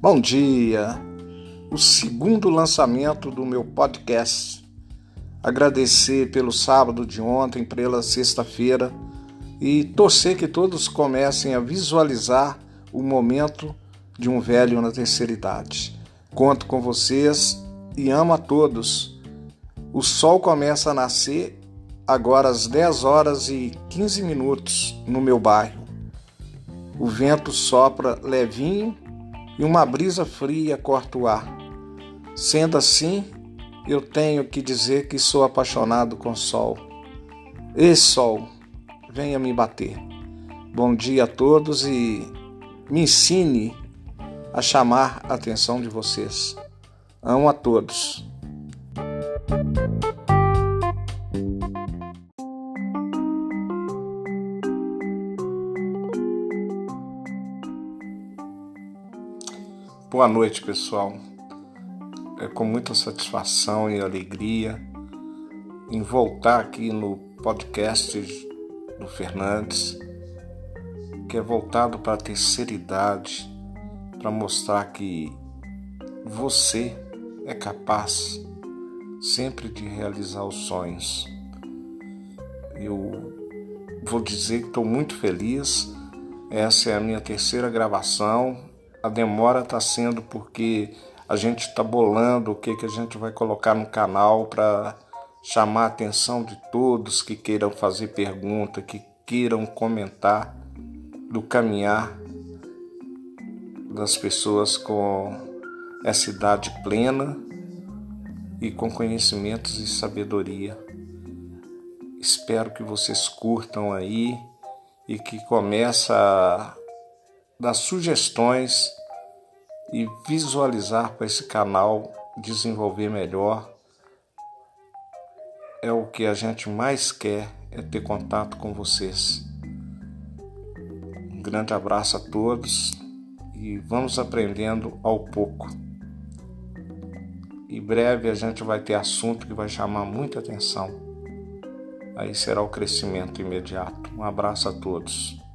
Bom dia! O segundo lançamento do meu podcast. Agradecer pelo sábado de ontem, pela sexta-feira e torcer que todos comecem a visualizar o momento de um velho na terceira idade. Conto com vocês e amo a todos. O sol começa a nascer agora às 10 horas e 15 minutos no meu bairro. O vento sopra levinho e uma brisa fria corta o ar. Sendo assim, eu tenho que dizer que sou apaixonado com sol. Ei, sol, venha me bater. Bom dia a todos e me ensine a chamar a atenção de vocês. Amo a todos. Boa noite, pessoal. É com muita satisfação e alegria em voltar aqui no podcast do Fernandes, que é voltado para a terceira idade, para mostrar que você é capaz sempre de realizar os sonhos. Eu vou dizer que estou muito feliz. Essa é a minha terceira gravação a demora está sendo porque a gente está bolando o que, que a gente vai colocar no canal para chamar a atenção de todos que queiram fazer pergunta, que queiram comentar do caminhar das pessoas com essa idade plena e com conhecimentos e sabedoria. Espero que vocês curtam aí e que comece a dar sugestões e visualizar para esse canal desenvolver melhor. É o que a gente mais quer, é ter contato com vocês. Um grande abraço a todos e vamos aprendendo ao pouco. Em breve a gente vai ter assunto que vai chamar muita atenção. Aí será o crescimento imediato. Um abraço a todos.